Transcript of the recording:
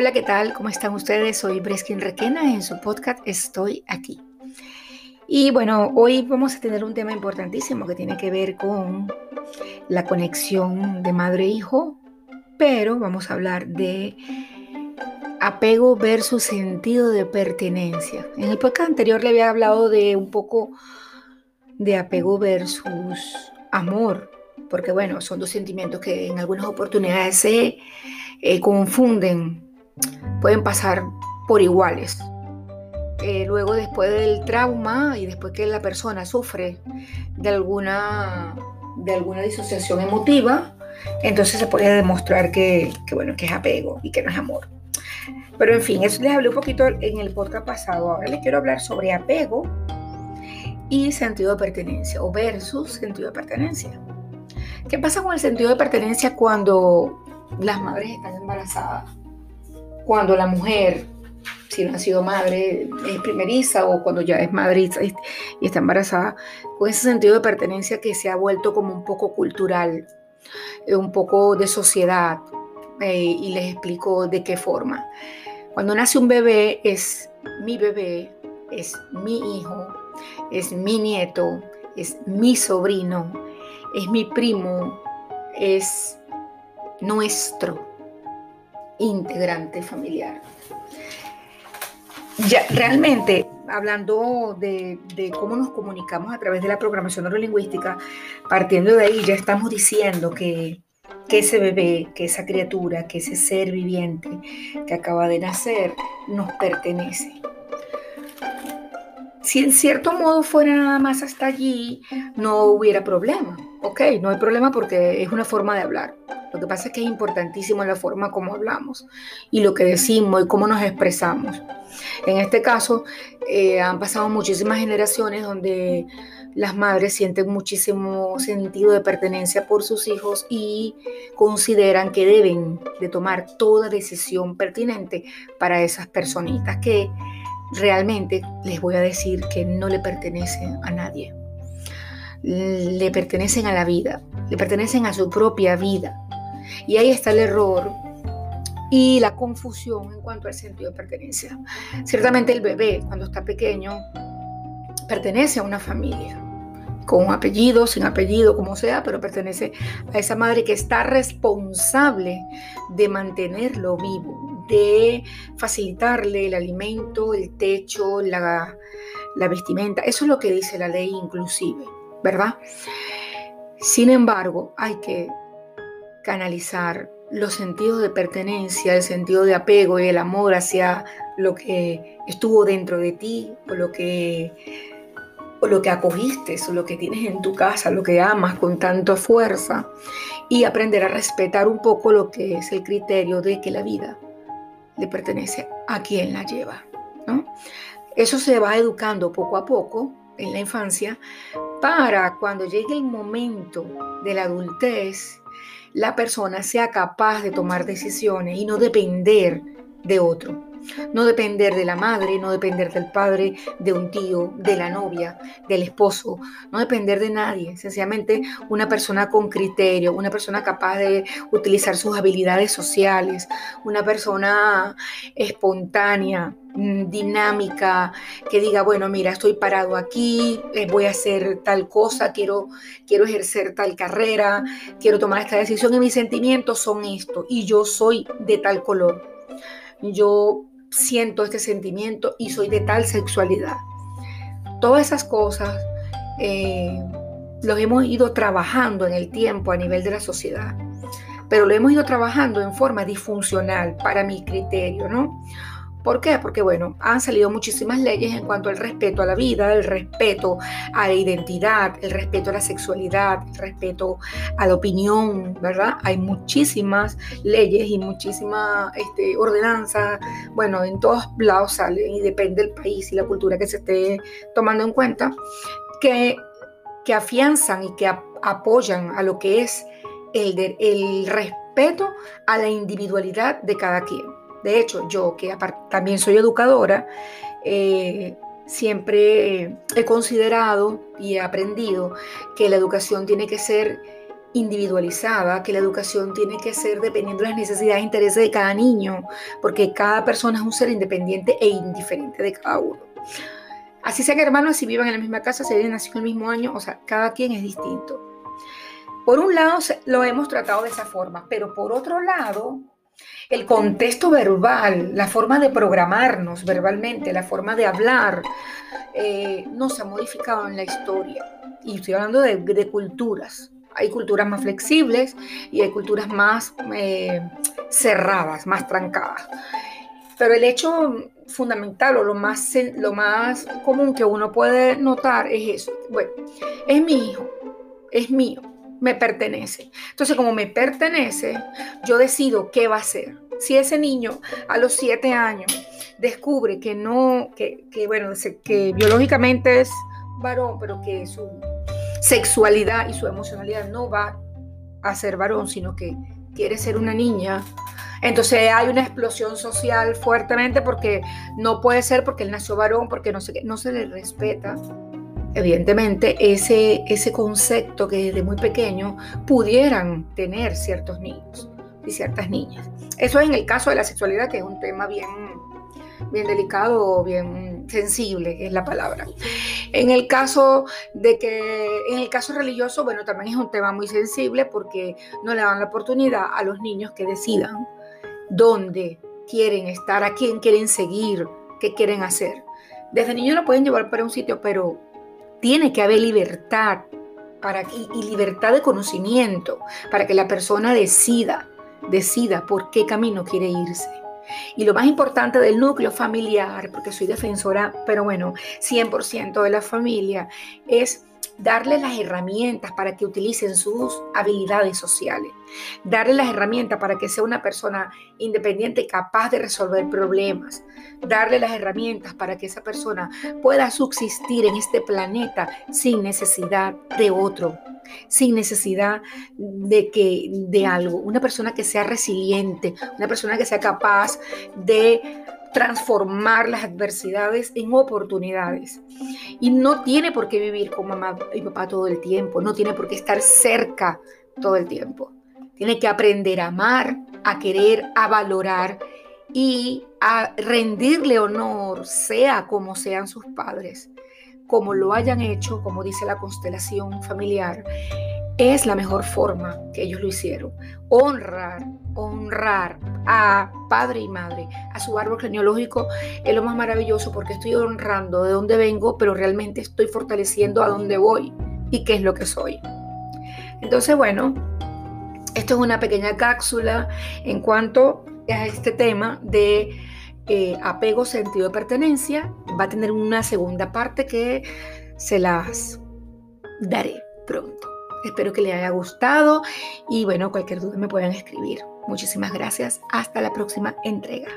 Hola, ¿qué tal? ¿Cómo están ustedes? Soy Breskin Requena en su podcast Estoy aquí. Y bueno, hoy vamos a tener un tema importantísimo que tiene que ver con la conexión de madre-hijo, pero vamos a hablar de apego versus sentido de pertenencia. En el podcast anterior le había hablado de un poco de apego versus amor, porque bueno, son dos sentimientos que en algunas oportunidades se eh, confunden, pueden pasar por iguales. Eh, luego después del trauma y después que la persona sufre de alguna, de alguna disociación emotiva, entonces se puede demostrar que, bueno, que es apego y que no es amor. Pero en fin, eso les hablé un poquito en el podcast pasado. Ahora les quiero hablar sobre apego y sentido de pertenencia o versus sentido de pertenencia. ¿Qué pasa con el sentido de pertenencia cuando las madres están embarazadas? Cuando la mujer, si no ha sido madre, es primeriza o cuando ya es madre y está embarazada, con ese sentido de pertenencia que se ha vuelto como un poco cultural, eh, un poco de sociedad. Eh, y les explico de qué forma. Cuando nace un bebé es mi bebé, es mi hijo, es mi nieto, es mi sobrino, es mi primo, es nuestro integrante familiar. Ya, realmente, hablando de, cómo nos comunicamos a través de la programación neurolingüística, partiendo de ahí ya estamos diciendo que, que ese bebé, que esa criatura, que ese ser viviente que acaba de nacer nos pertenece si en cierto modo fuera nada más hasta allí, no hubiera problema. Ok, no hay problema porque es una forma de hablar. Lo que pasa es que es importantísimo la forma como hablamos y lo que decimos y cómo nos expresamos. En este caso, eh, han pasado muchísimas generaciones donde las madres sienten muchísimo sentido de pertenencia por sus hijos y consideran que deben de tomar toda decisión pertinente para esas personitas que realmente les voy a decir que no le pertenecen a nadie. Le pertenecen a la vida, le pertenecen a su propia vida. Y ahí está el error y la confusión en cuanto al sentido de pertenencia. Ciertamente el bebé, cuando está pequeño, pertenece a una familia, con apellido, sin apellido, como sea, pero pertenece a esa madre que está responsable de mantenerlo vivo, de facilitarle el alimento, el techo, la, vestimenta. Eso es lo que dice la ley inclusive, ¿verdad? Sin embargo, hay que canalizar los sentidos de pertenencia, el sentido de apego y el amor hacia lo que estuvo dentro de ti o lo que, o lo que acogiste o lo que tienes en tu casa, lo que amas con tanta fuerza y aprender a respetar un poco lo que es el criterio de que la vida le pertenece a quien la lleva. ¿no? Eso se va educando poco a poco en la infancia para cuando llegue el momento de la adultez, la persona sea capaz de tomar decisiones y no depender de otro. No depender de la madre, no depender del padre, de un tío, de la novia, del esposo, no depender de nadie. Sencillamente una persona con criterio, una persona capaz de utilizar sus habilidades sociales, una persona espontánea, dinámica, que diga, bueno, mira, estoy parado aquí, eh, voy a hacer tal cosa, quiero, quiero ejercer tal carrera, quiero tomar esta decisión y mis sentimientos son esto y yo soy de tal color. Yo siento este sentimiento y soy de tal sexualidad. Todas esas cosas eh, los hemos ido trabajando en el tiempo a nivel de la sociedad, pero lo hemos ido trabajando en forma disfuncional para mi criterio, ¿no? ¿Por qué? Porque, bueno, han salido muchísimas leyes en cuanto al respeto a la vida, el respeto a la identidad, el respeto a la sexualidad, el respeto a la opinión, ¿verdad? Hay muchísimas leyes y muchísimas este, ordenanzas, bueno, en todos lados salen y depende del país y la cultura que se esté tomando en cuenta, que, que afianzan y que apoyan a lo que es el, el respeto a la individualidad de cada quien. De hecho, yo que también soy educadora, eh, siempre he considerado y he aprendido que la educación tiene que ser individualizada, que la educación tiene que ser dependiendo de las necesidades e intereses de cada niño, porque cada persona es un ser independiente e indiferente de cada uno. Así sean hermanos, si vivan en la misma casa, si hayan nacido el mismo año, o sea, cada quien es distinto. Por un lado, lo hemos tratado de esa forma, pero por otro lado, el contexto verbal, la forma de programarnos verbalmente, la forma de hablar, eh, no se ha modificado en la historia. Y estoy hablando de, culturas. Hay culturas más flexibles y hay culturas más eh, cerradas, más trancadas. Pero el hecho fundamental o lo más, lo más común que uno puede notar es eso. Bueno, es mi hijo, es mío, me pertenece. Entonces, como me pertenece, yo decido qué va a hacer. Si ese niño a los siete años descubre que no, que, que bueno, que biológicamente es varón, pero que su sexualidad y su emocionalidad no va a ser varón, sino que quiere ser una niña, entonces hay una explosión social fuertemente porque no puede ser porque él nació varón, porque no se, no se le respeta evidentemente ese, ese concepto que desde muy pequeño pudieran tener ciertos niños y ciertas niñas. Eso es en el caso de la sexualidad, que es un tema bien, bien delicado, bien sensible, es la palabra. En el caso de que, en el caso religioso, bueno, también es un tema muy sensible porque no le dan la oportunidad a los niños que decidan dónde quieren estar, a quién quieren seguir, qué quieren hacer. Desde niño lo pueden llevar para un sitio, pero tiene que haber libertad para, y, libertad de conocimiento para que la persona decida, decida por qué camino quiere irse. Y lo más importante del núcleo familiar, porque soy defensora, pero bueno, 100% de la familia, es darle las herramientas para que utilicen sus habilidades sociales, darle las herramientas para que sea una persona independiente capaz de resolver problemas, darle las herramientas para que esa persona pueda subsistir en este planeta sin necesidad de otro, sin necesidad de que de algo, una persona que sea resiliente, una persona que sea capaz de transformar las adversidades en oportunidades. Y no tiene por qué vivir con mamá y papá todo el tiempo, no tiene por qué estar cerca todo el tiempo. Tiene que aprender a amar, a querer, a valorar y a rendirle honor, sea como sean sus padres, como lo hayan hecho, como dice la constelación familiar, es la mejor forma que ellos lo hicieron. Honrar, honrar a padre y madre, a su árbol genealógico, es lo más maravilloso porque estoy honrando de dónde vengo, pero realmente estoy fortaleciendo a dónde voy y qué es lo que soy. Entonces, bueno, esto es una pequeña cápsula en cuanto a este tema de eh, apego, sentido de pertenencia. Va a tener una segunda parte que se las daré pronto. Espero que les haya gustado y bueno, cualquier duda me pueden escribir. Muchísimas gracias. Hasta la próxima entrega.